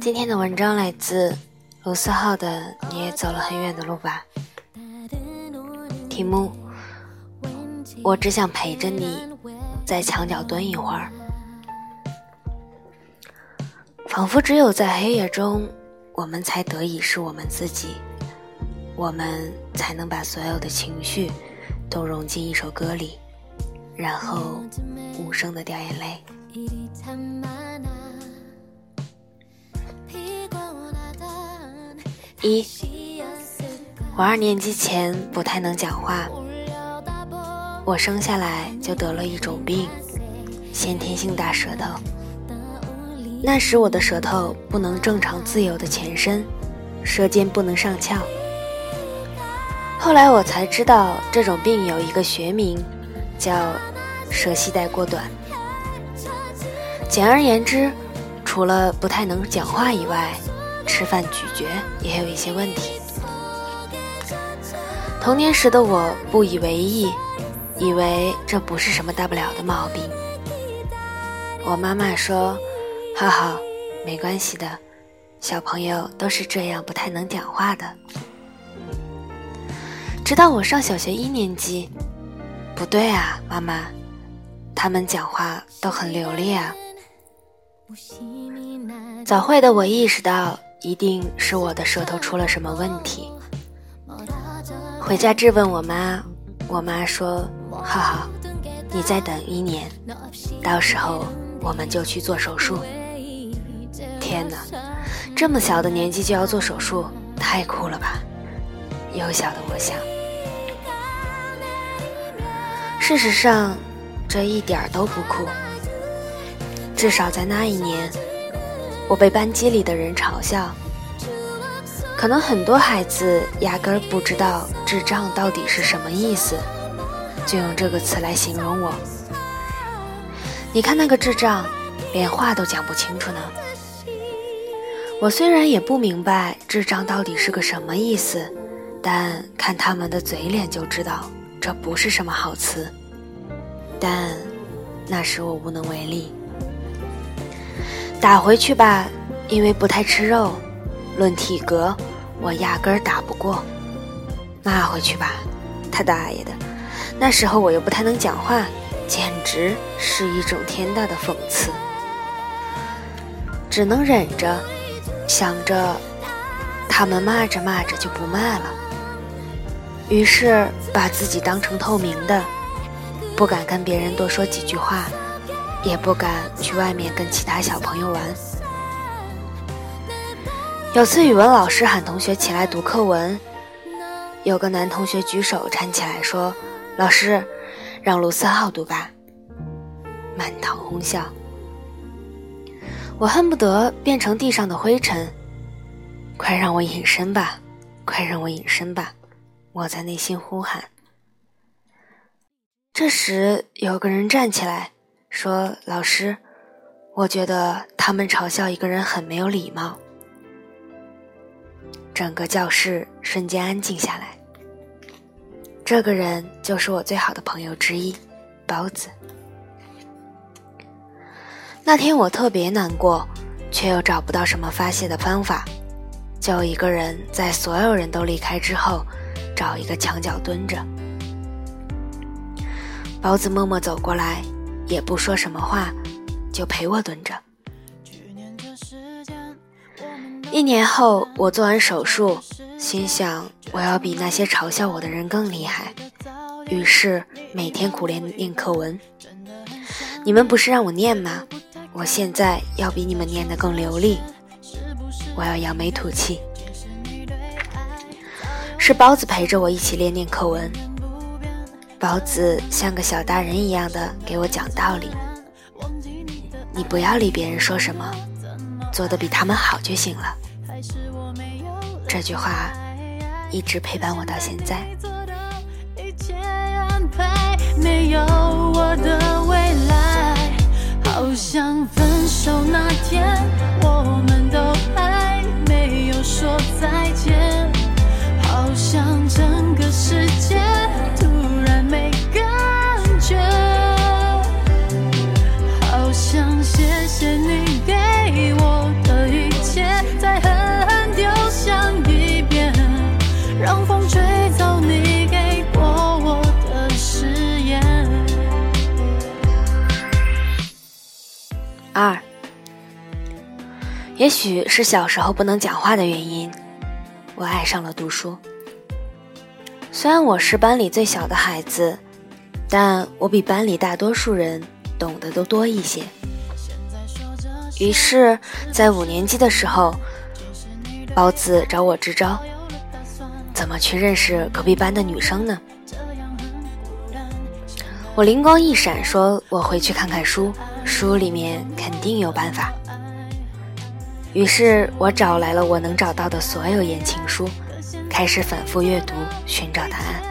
今天的文章来自卢思浩的《你也走了很远的路吧》，题目：我只想陪着你，在墙角蹲一会儿，仿佛只有在黑夜中，我们才得以是我们自己，我们才能把所有的情绪都融进一首歌里，然后无声的掉眼泪。一，我二年级前不太能讲话，我生下来就得了一种病，先天性大舌头。那时我的舌头不能正常自由的前伸，舌尖不能上翘。后来我才知道这种病有一个学名，叫舌系带过短。简而言之，除了不太能讲话以外，吃饭咀嚼也有一些问题。童年时的我不以为意，以为这不是什么大不了的毛病。我妈妈说：“哈哈，没关系的，小朋友都是这样，不太能讲话的。”直到我上小学一年级，不对啊，妈妈，他们讲话都很流利啊。早会的我意识到。一定是我的舌头出了什么问题。回家质问我妈，我妈说：“浩浩，你再等一年，到时候我们就去做手术。”天哪，这么小的年纪就要做手术，太酷了吧！幼小的我想。事实上，这一点都不酷。至少在那一年。我被班级里的人嘲笑，可能很多孩子压根儿不知道“智障”到底是什么意思，就用这个词来形容我。你看那个智障，连话都讲不清楚呢。我虽然也不明白“智障”到底是个什么意思，但看他们的嘴脸就知道这不是什么好词。但那时我无能为力。打回去吧，因为不太吃肉。论体格，我压根儿打不过。骂回去吧，他大爷的！那时候我又不太能讲话，简直是一种天大的讽刺。只能忍着，想着他们骂着骂着就不骂了。于是把自己当成透明的，不敢跟别人多说几句话。也不敢去外面跟其他小朋友玩。有次语文老师喊同学起来读课文，有个男同学举手站起来说：“老师，让卢思浩读吧。”满堂哄笑。我恨不得变成地上的灰尘，快让我隐身吧，快让我隐身吧！我在内心呼喊。这时有个人站起来。说：“老师，我觉得他们嘲笑一个人很没有礼貌。”整个教室瞬间安静下来。这个人就是我最好的朋友之一，包子。那天我特别难过，却又找不到什么发泄的方法，就一个人在所有人都离开之后，找一个墙角蹲着。包子默默走过来。也不说什么话，就陪我蹲着。一年后，我做完手术，心想我要比那些嘲笑我的人更厉害，于是每天苦练念课文。你们不是让我念吗？我现在要比你们念得更流利。我要扬眉吐气。是包子陪着我一起练念课文。包子像个小大人一样的给我讲道理，你不要理别人说什么，做的比他们好就行了。这句话一直陪伴我到现在。没有我的未来，好像分手那天我们都还没有说再世界突然没感觉，好想谢谢你给我的一切，再狠狠丢向一边，让风吹走你给过我的誓言。二，也许是小时候不能讲话的原因，我爱上了读书。虽然我是班里最小的孩子，但我比班里大多数人懂得都多一些。于是，在五年级的时候，包子找我支招，怎么去认识隔壁班的女生呢？我灵光一闪，说我回去看看书，书里面肯定有办法。于是我找来了我能找到的所有言情书，开始反复阅读，寻找答案。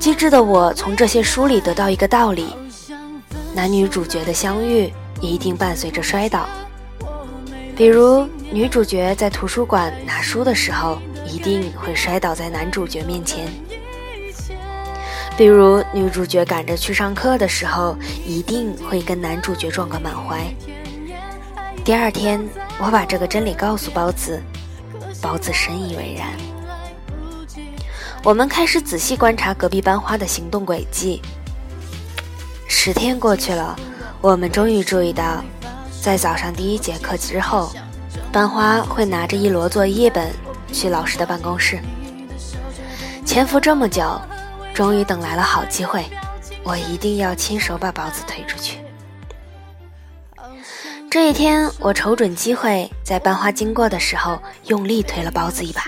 机智的我从这些书里得到一个道理：男女主角的相遇一定伴随着摔倒。比如女主角在图书馆拿书的时候，一定会摔倒在男主角面前；比如女主角赶着去上课的时候，一定会跟男主角撞个满怀。第二天，我把这个真理告诉包子，包子深以为然。我们开始仔细观察隔壁班花的行动轨迹。十天过去了，我们终于注意到，在早上第一节课之后，班花会拿着一摞作业本去老师的办公室。潜伏这么久，终于等来了好机会，我一定要亲手把包子推出去。这一天，我瞅准机会，在班花经过的时候，用力推了包子一把，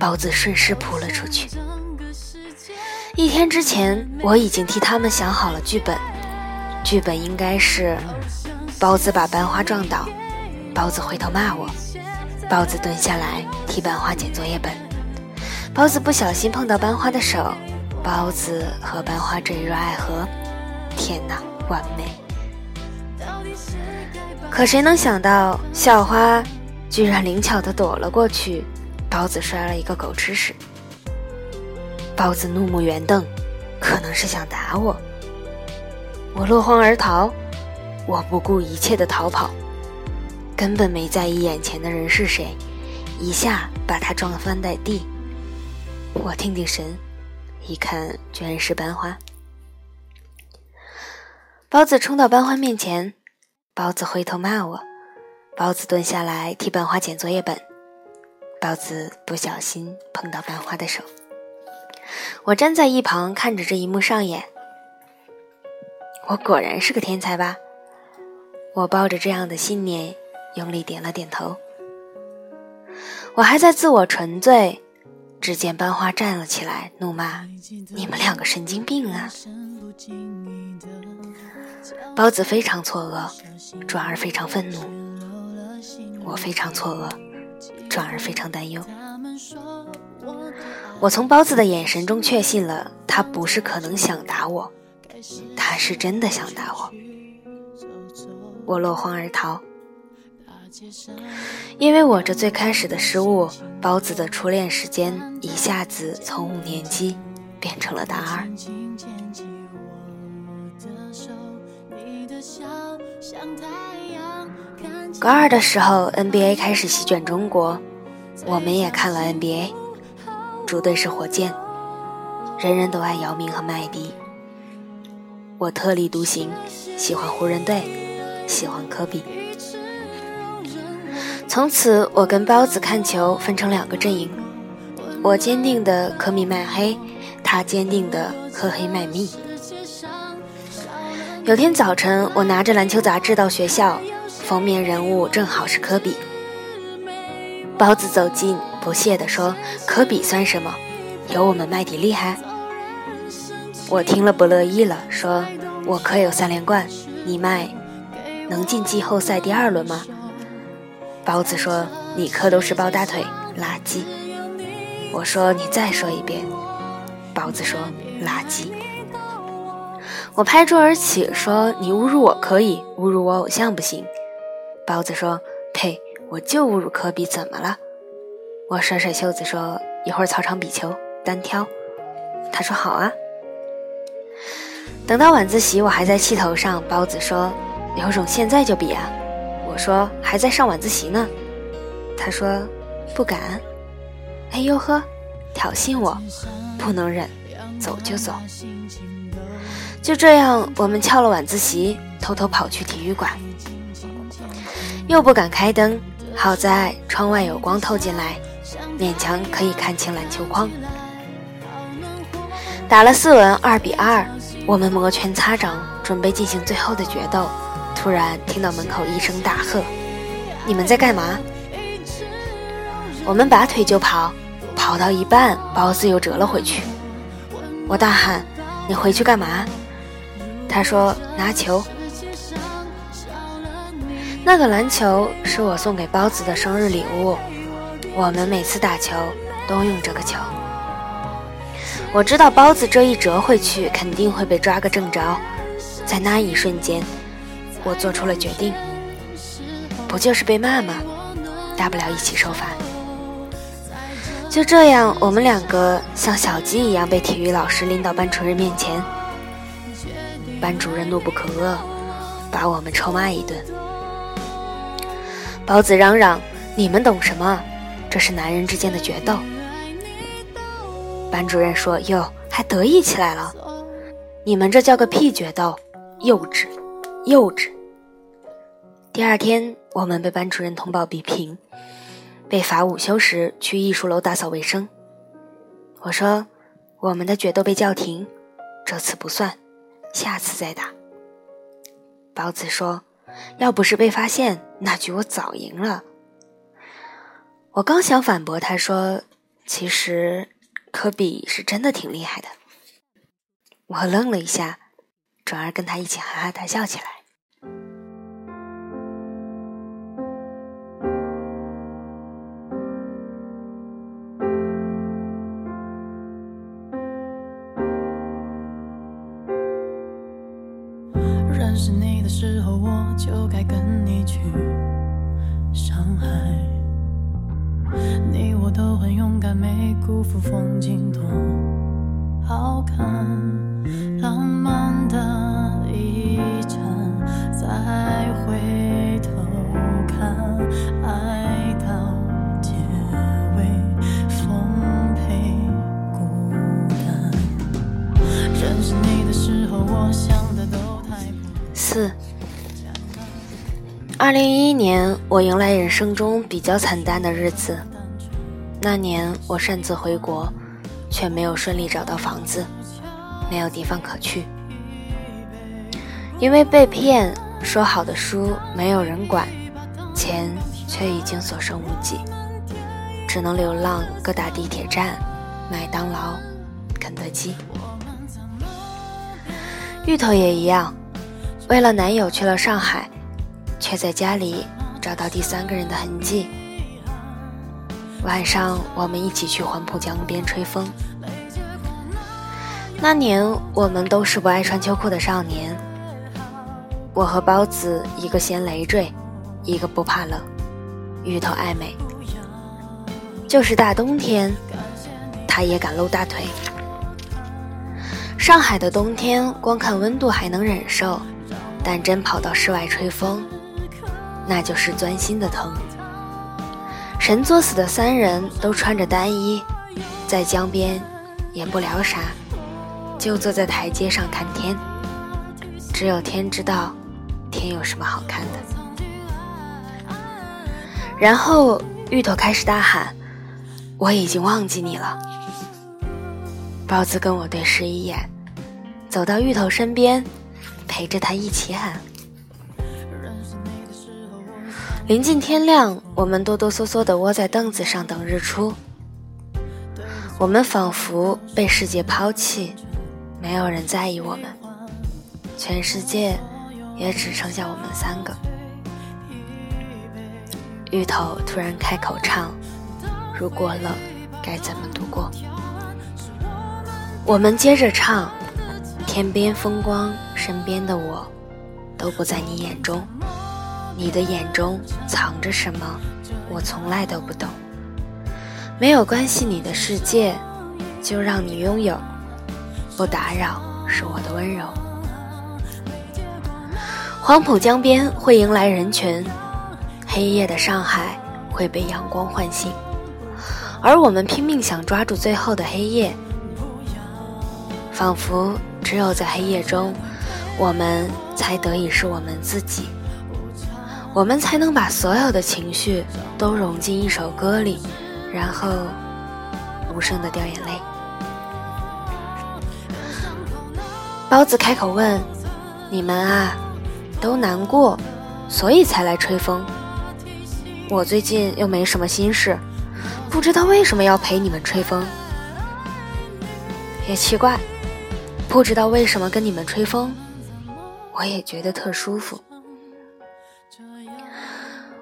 包子顺势扑了出去。一天之前，我已经替他们想好了剧本，剧本应该是：包子把班花撞倒，包子回头骂我，包子蹲下来替班花捡作业本，包子不小心碰到班花的手，包子和班花坠入爱河。天哪，完美！可谁能想到，校花居然灵巧地躲了过去，包子摔了一个狗吃屎。包子怒目圆瞪，可能是想打我。我落荒而逃，我不顾一切的逃跑，根本没在意眼前的人是谁，一下把他撞翻在地。我定定神，一看居然是班花。包子冲到班花面前。包子回头骂我，包子蹲下来替班花捡作业本，包子不小心碰到班花的手。我站在一旁看着这一幕上演，我果然是个天才吧？我抱着这样的信念，用力点了点头。我还在自我沉醉，只见班花站了起来，怒骂：“你们两个神经病啊！”包子非常错愕，转而非常愤怒；我非常错愕，转而非常担忧。我从包子的眼神中确信了，他不是可能想打我，他是真的想打我。我落荒而逃，因为我这最开始的失误，包子的初恋时间一下子从五年级变成了大二。高二的时候，NBA 开始席卷中国，我们也看了 NBA，主队是火箭，人人都爱姚明和麦迪。我特立独行，喜欢湖人队，喜欢科比。从此，我跟包子看球分成两个阵营，我坚定的科米卖黑，他坚定的科黑卖蜜。有天早晨，我拿着篮球杂志到学校，封面人物正好是科比。包子走近，不屑地说：“科比算什么？有我们麦迪厉害。”我听了不乐意了，说：“我可有三连冠，你麦能进季后赛第二轮吗？”包子说：“你磕都是抱大腿，垃圾。”我说：“你再说一遍。”包子说：“垃圾。”我拍桌而起，说：“你侮辱我可以，侮辱我偶像不行。”包子说：“呸，我就侮辱科比，怎么了？”我甩甩袖子说：“一会儿操场比球，单挑。”他说：“好啊。”等到晚自习，我还在气头上。包子说：“有种现在就比啊！”我说：“还在上晚自习呢。”他说：“不敢。”哎呦呵，挑衅我，不能忍，走就走。就这样，我们翘了晚自习，偷偷跑去体育馆。又不敢开灯，好在窗外有光透进来，勉强可以看清篮球框。打了四轮，二比二，我们摩拳擦掌，准备进行最后的决斗。突然听到门口一声大喝：“你们在干嘛？”我们拔腿就跑，跑到一半，包子又折了回去。我大喊：“你回去干嘛？”他说：“拿球。”那个篮球是我送给包子的生日礼物，我们每次打球都用这个球。我知道包子这一折回去肯定会被抓个正着，在那一瞬间，我做出了决定，不就是被骂吗？大不了一起受罚。就这样，我们两个像小鸡一样被体育老师拎到班主任面前。班主任怒不可遏，把我们臭骂一顿。包子嚷嚷：“你们懂什么？这是男人之间的决斗。”班主任说：“哟，还得意起来了？你们这叫个屁决斗！幼稚，幼稚！”第二天，我们被班主任通报比评。被罚午休时去艺术楼打扫卫生。我说：“我们的决斗被叫停，这次不算，下次再打。”包子说：“要不是被发现，那局我早赢了。”我刚想反驳，他说：“其实科比是真的挺厉害的。”我愣了一下，转而跟他一起哈哈大笑起来。四，二零一一年，我迎来人生中比较惨淡的日子。那年我擅自回国，却没有顺利找到房子，没有地方可去。因为被骗，说好的书没有人管，钱却已经所剩无几，只能流浪各大地铁站、麦当劳、肯德基。芋头也一样。为了男友去了上海，却在家里找到第三个人的痕迹。晚上我们一起去黄浦江边吹风。那年我们都是不爱穿秋裤的少年。我和包子一个嫌累赘，一个不怕冷，芋头爱美。就是大冬天，他也敢露大腿。上海的冬天，光看温度还能忍受。但真跑到室外吹风，那就是钻心的疼。神作死的三人都穿着单衣，在江边也不聊啥，就坐在台阶上看天。只有天知道，天有什么好看的。然后芋头开始大喊：“我已经忘记你了。”包子跟我对视一眼，走到芋头身边。陪着他一起喊。临近天亮，我们哆哆嗦嗦地窝在凳子上等日出。我们仿佛被世界抛弃，没有人在意我们，全世界也只剩下我们三个。芋头突然开口唱：“如果冷，该怎么度过？”我们接着唱。天边风光，身边的我，都不在你眼中。你的眼中藏着什么？我从来都不懂。没有关系，你的世界，就让你拥有。不打扰，是我的温柔。黄浦江边会迎来人群，黑夜的上海会被阳光唤醒，而我们拼命想抓住最后的黑夜，仿佛。只有在黑夜中，我们才得以是我们自己。我们才能把所有的情绪都融进一首歌里，然后无声的掉眼泪。包子开口问：“你们啊，都难过，所以才来吹风？我最近又没什么心事，不知道为什么要陪你们吹风。也奇怪，不知道为什么跟你们吹风，我也觉得特舒服。”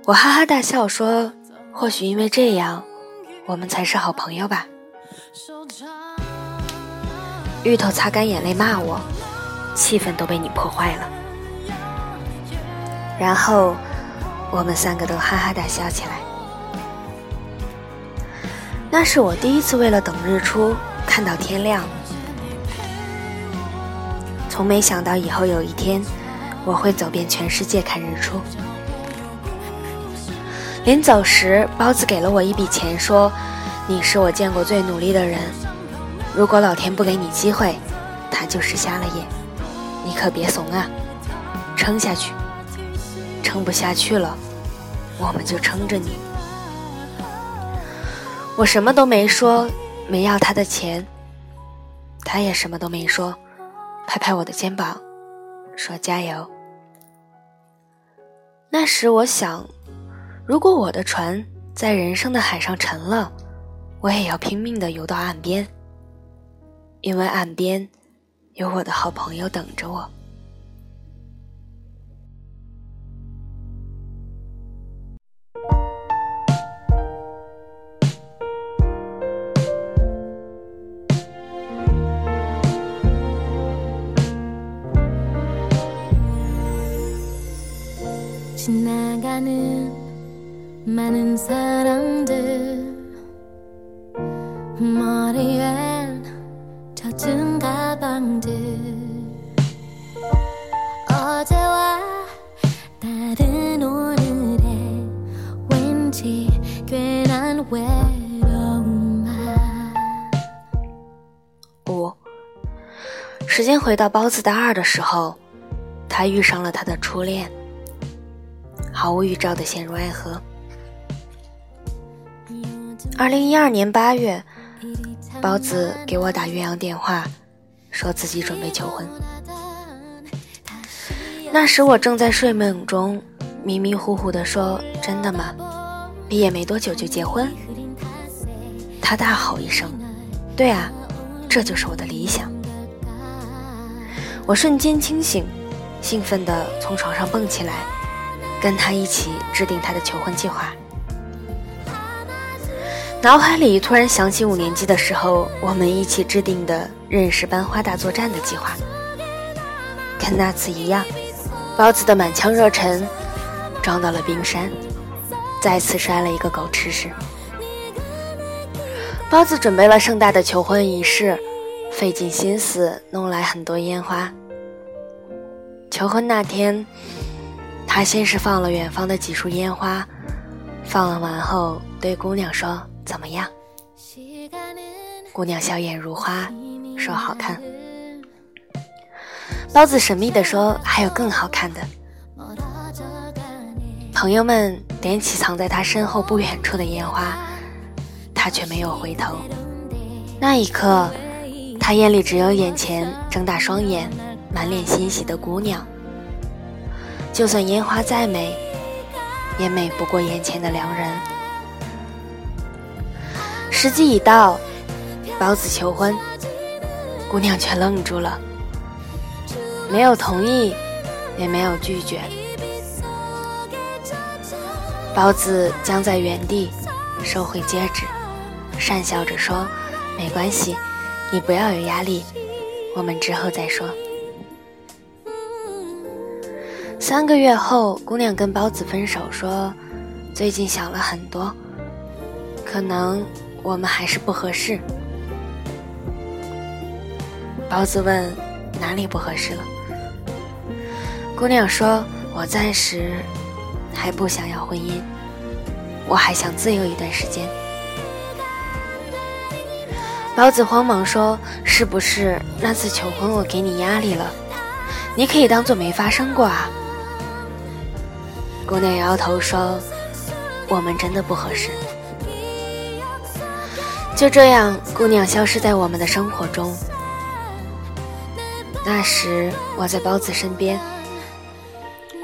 我哈哈大笑说：“或许因为这样，我们才是好朋友吧。”芋头擦干眼泪骂我：“气氛都被你破坏了。”然后我们三个都哈哈大笑起来。那是我第一次为了等日出看到天亮，从没想到以后有一天我会走遍全世界看日出。临走时，包子给了我一笔钱，说：“你是我见过最努力的人，如果老天不给你机会，他就是瞎了眼。你可别怂啊，撑下去。撑不下去了，我们就撑着你。”我什么都没说，没要他的钱，他也什么都没说，拍拍我的肩膀，说：“加油。”那时我想。如果我的船在人生的海上沉了，我也要拼命的游到岸边，因为岸边有我的好朋友等着我。五，时间回到包子大二的时候，他遇上了他的初恋，毫无预兆的陷入爱河。二零一二年八月，包子给我打岳阳电话，说自己准备求婚。那时我正在睡梦中，迷迷糊糊的说：“真的吗？毕业没多久就结婚？”他大吼一声：“对啊，这就是我的理想！”我瞬间清醒，兴奋地从床上蹦起来，跟他一起制定他的求婚计划。脑海里突然想起五年级的时候，我们一起制定的认识班花大作战的计划，跟那次一样，包子的满腔热忱撞到了冰山，再次摔了一个狗吃屎。包子准备了盛大的求婚仪式，费尽心思弄来很多烟花。求婚那天，他先是放了远方的几束烟花，放完后对姑娘说：“怎么样？”姑娘笑靥如花，说：“好看。”包子神秘地说：“还有更好看的。”朋友们点起藏在他身后不远处的烟花。他却没有回头，那一刻，他眼里只有眼前睁大双眼、满脸欣喜的姑娘。就算烟花再美，也美不过眼前的良人。时机已到，包子求婚，姑娘却愣住了，没有同意，也没有拒绝。包子僵在原地，收回戒指。讪笑着说：“没关系，你不要有压力，我们之后再说。”三个月后，姑娘跟包子分手，说：“最近想了很多，可能我们还是不合适。”包子问：“哪里不合适了？”姑娘说：“我暂时还不想要婚姻，我还想自由一段时间。”包子慌忙说：“是不是那次求婚我给你压力了？你可以当做没发生过啊。”姑娘摇摇头说：“我们真的不合适。”就这样，姑娘消失在我们的生活中。那时我在包子身边，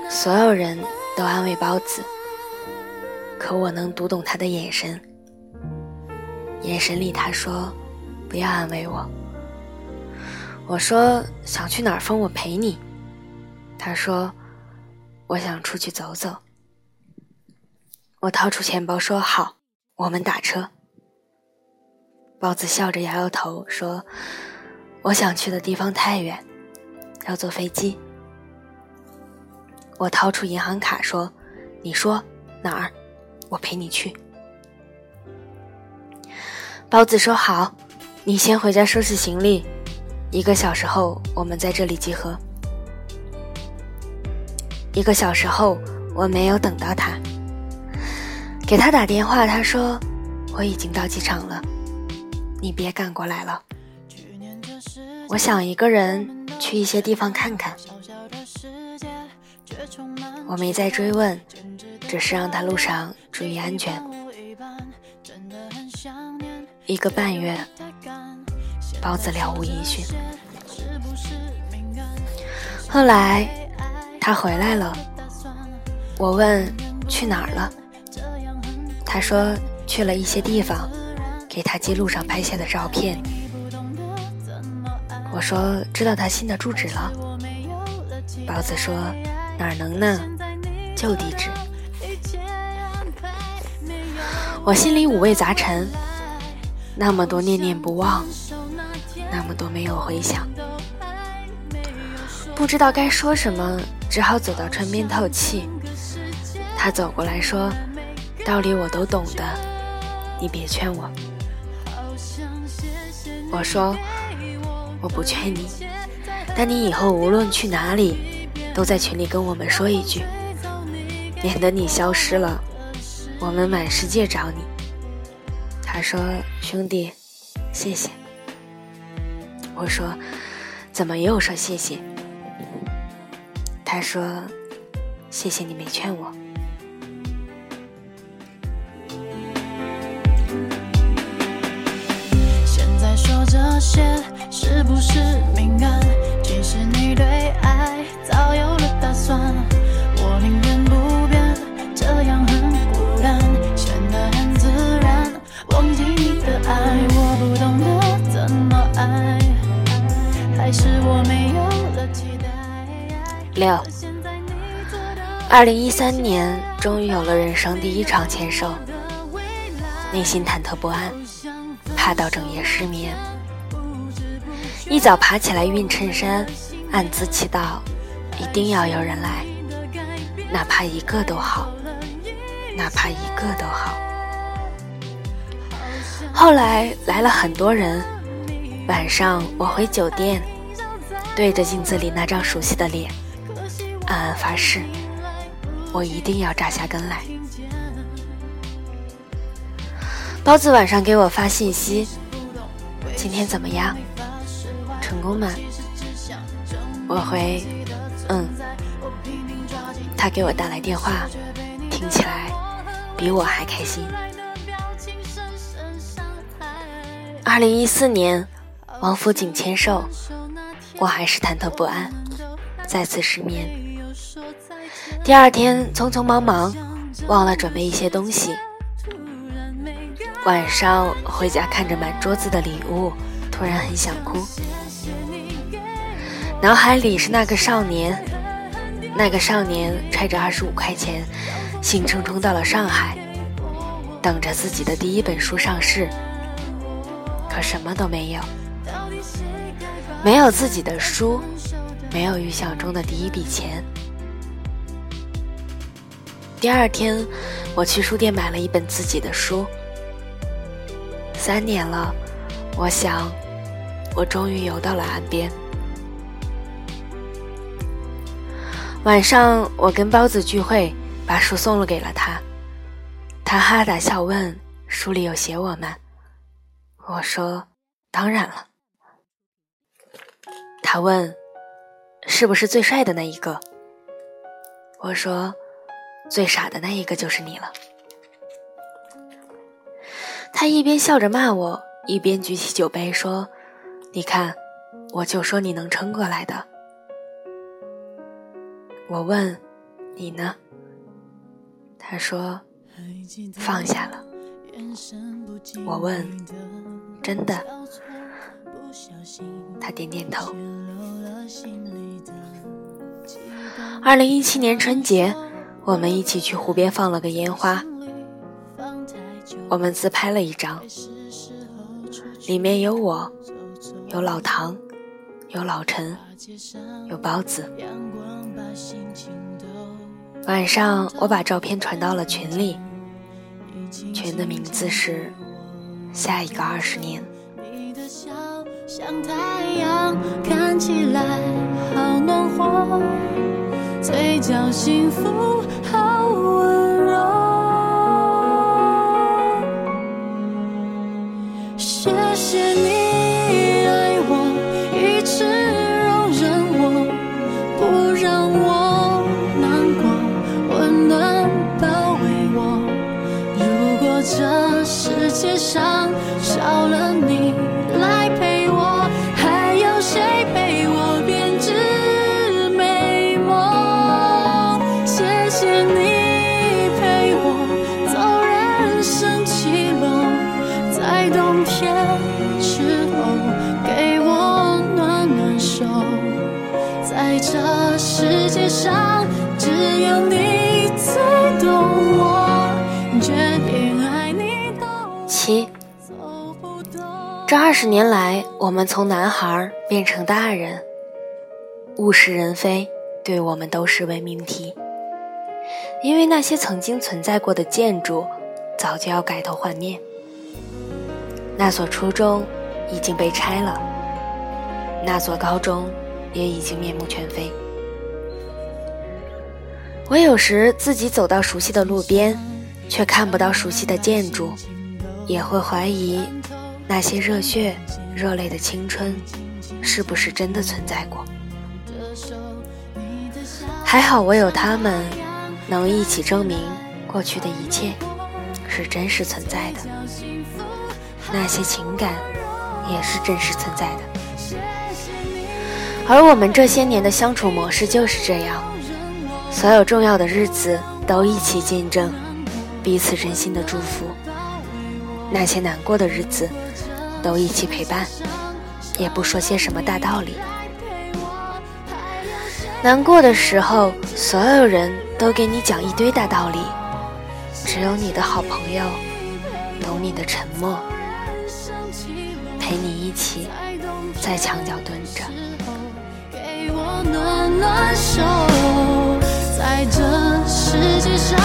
所有人都安慰包子，可我能读懂他的眼神。眼神里他说：“不要安慰我。”我说：“想去哪儿疯，我陪你。”他说：“我想出去走走。”我掏出钱包说：“好，我们打车。”包子笑着摇摇头说：“我想去的地方太远，要坐飞机。”我掏出银行卡说：“你说哪儿？我陪你去。”包子说：“好，你先回家收拾行李，一个小时后我们在这里集合。”一个小时后，我没有等到他，给他打电话，他说：“我已经到机场了。”你别赶过来了，我想一个人去一些地方看看。我没再追问，只是让他路上注意安全。一个半月，包子了无音讯。后来他回来了，我问去哪儿了，他说去了一些地方。给他记路上拍下的照片。我说知道他新的住址了。包子说哪能呢？旧地址。我心里五味杂陈，那么多念念不忘，那么多没有回响，不知道该说什么，只好走到窗边透气。他走过来说：“道理我都懂的，你别劝我。”我说：“我不劝你，但你以后无论去哪里，都在群里跟我们说一句，免得你消失了，我们满世界找你。”他说：“兄弟，谢谢。”我说：“怎么又说谢谢？”他说：“谢谢你没劝我。”现在说这些是不是敏感？其实你对爱早有了打算。我宁愿不变，这样很孤单，显得很自然。忘记你的爱，我不懂得怎么爱，还是我没。六，二零一三年终于有了人生第一场牵手，内心忐忑不安，怕到整夜失眠。一早爬起来熨衬衫，暗自祈祷，一定要有人来，哪怕一个都好，哪怕一个都好。后来来了很多人，晚上我回酒店，对着镜子里那张熟悉的脸，暗暗发誓，我一定要扎下根来。包子晚上给我发信息，今天怎么样？成功吗？我回，嗯。他给我打来电话，听起来比我还开心。二零一四年，王府井签售，我还是忐忑不安，再次失眠。第二天匆匆忙忙，忘了准备一些东西。晚上回家看着满桌子的礼物，突然很想哭。脑海里是那个少年，那个少年揣着二十五块钱，兴冲冲到了上海，等着自己的第一本书上市。可什么都没有，没有自己的书，没有预想中的第一笔钱。第二天，我去书店买了一本自己的书。三年了，我想，我终于游到了岸边。晚上，我跟包子聚会，把书送了给了他。他哈哈大笑，问：“书里有写我吗？”我说：“当然了。”他问：“是不是最帅的那一个？”我说：“最傻的那一个就是你了。他一边笑着骂我，一边举起酒杯说：“你看，我就说你能撑过来的。”我问：“你呢？”他说：“放下了。”我问：“真的？”他点点头。二零一七年春节，我们一起去湖边放了个烟花。我们自拍了一张，里面有我，有老唐，有老陈，有包子。晚上我把照片传到了群里，群的名字是“下一个二十年”。嘴角幸福好温柔，谢谢你爱我，一直容忍我，不让我难过，温暖包围我。如果温柔。谢谢你爱我一直容忍我不让我难过温暖包围我。如果这世界上少了你这二十年来，我们从男孩变成大人，物是人非对我们都是伪命题。因为那些曾经存在过的建筑，早就要改头换面。那所初中已经被拆了，那所高中也已经面目全非。我有时自己走到熟悉的路边，却看不到熟悉的建筑，也会怀疑那些热血、热泪的青春是不是真的存在过。还好我有他们，能一起证明过去的一切是真实存在的，那些情感也是真实存在的。而我们这些年的相处模式就是这样。所有重要的日子都一起见证，彼此真心的祝福；那些难过的日子都一起陪伴，也不说些什么大道理。难过的时候，所有人都给你讲一堆大道理，只有你的好朋友懂你的沉默，陪你一起在墙角蹲着。给我暖暖手。在这世界上，